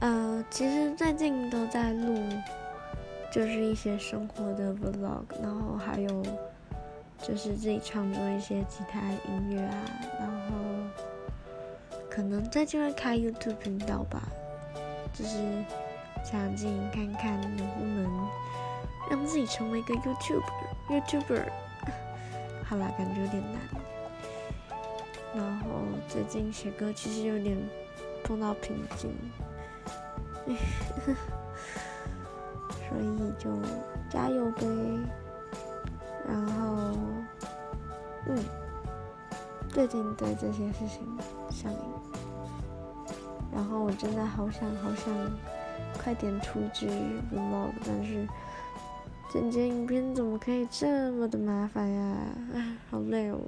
呃，其实最近都在录，就是一些生活的 vlog，然后还有就是自己创作一些其他音乐啊，然后可能最近会开 YouTube 频道吧，就是想进看看能不能让自己成为一个 YouTube YouTuber 好啦，感觉有点难。然后最近写歌其实有点碰到瓶颈。所以就加油呗，然后，嗯，最近对这些事情上瘾，然后我真的好想好想快点出支 vlog，但是剪辑影片怎么可以这么的麻烦呀？唉，好累哦。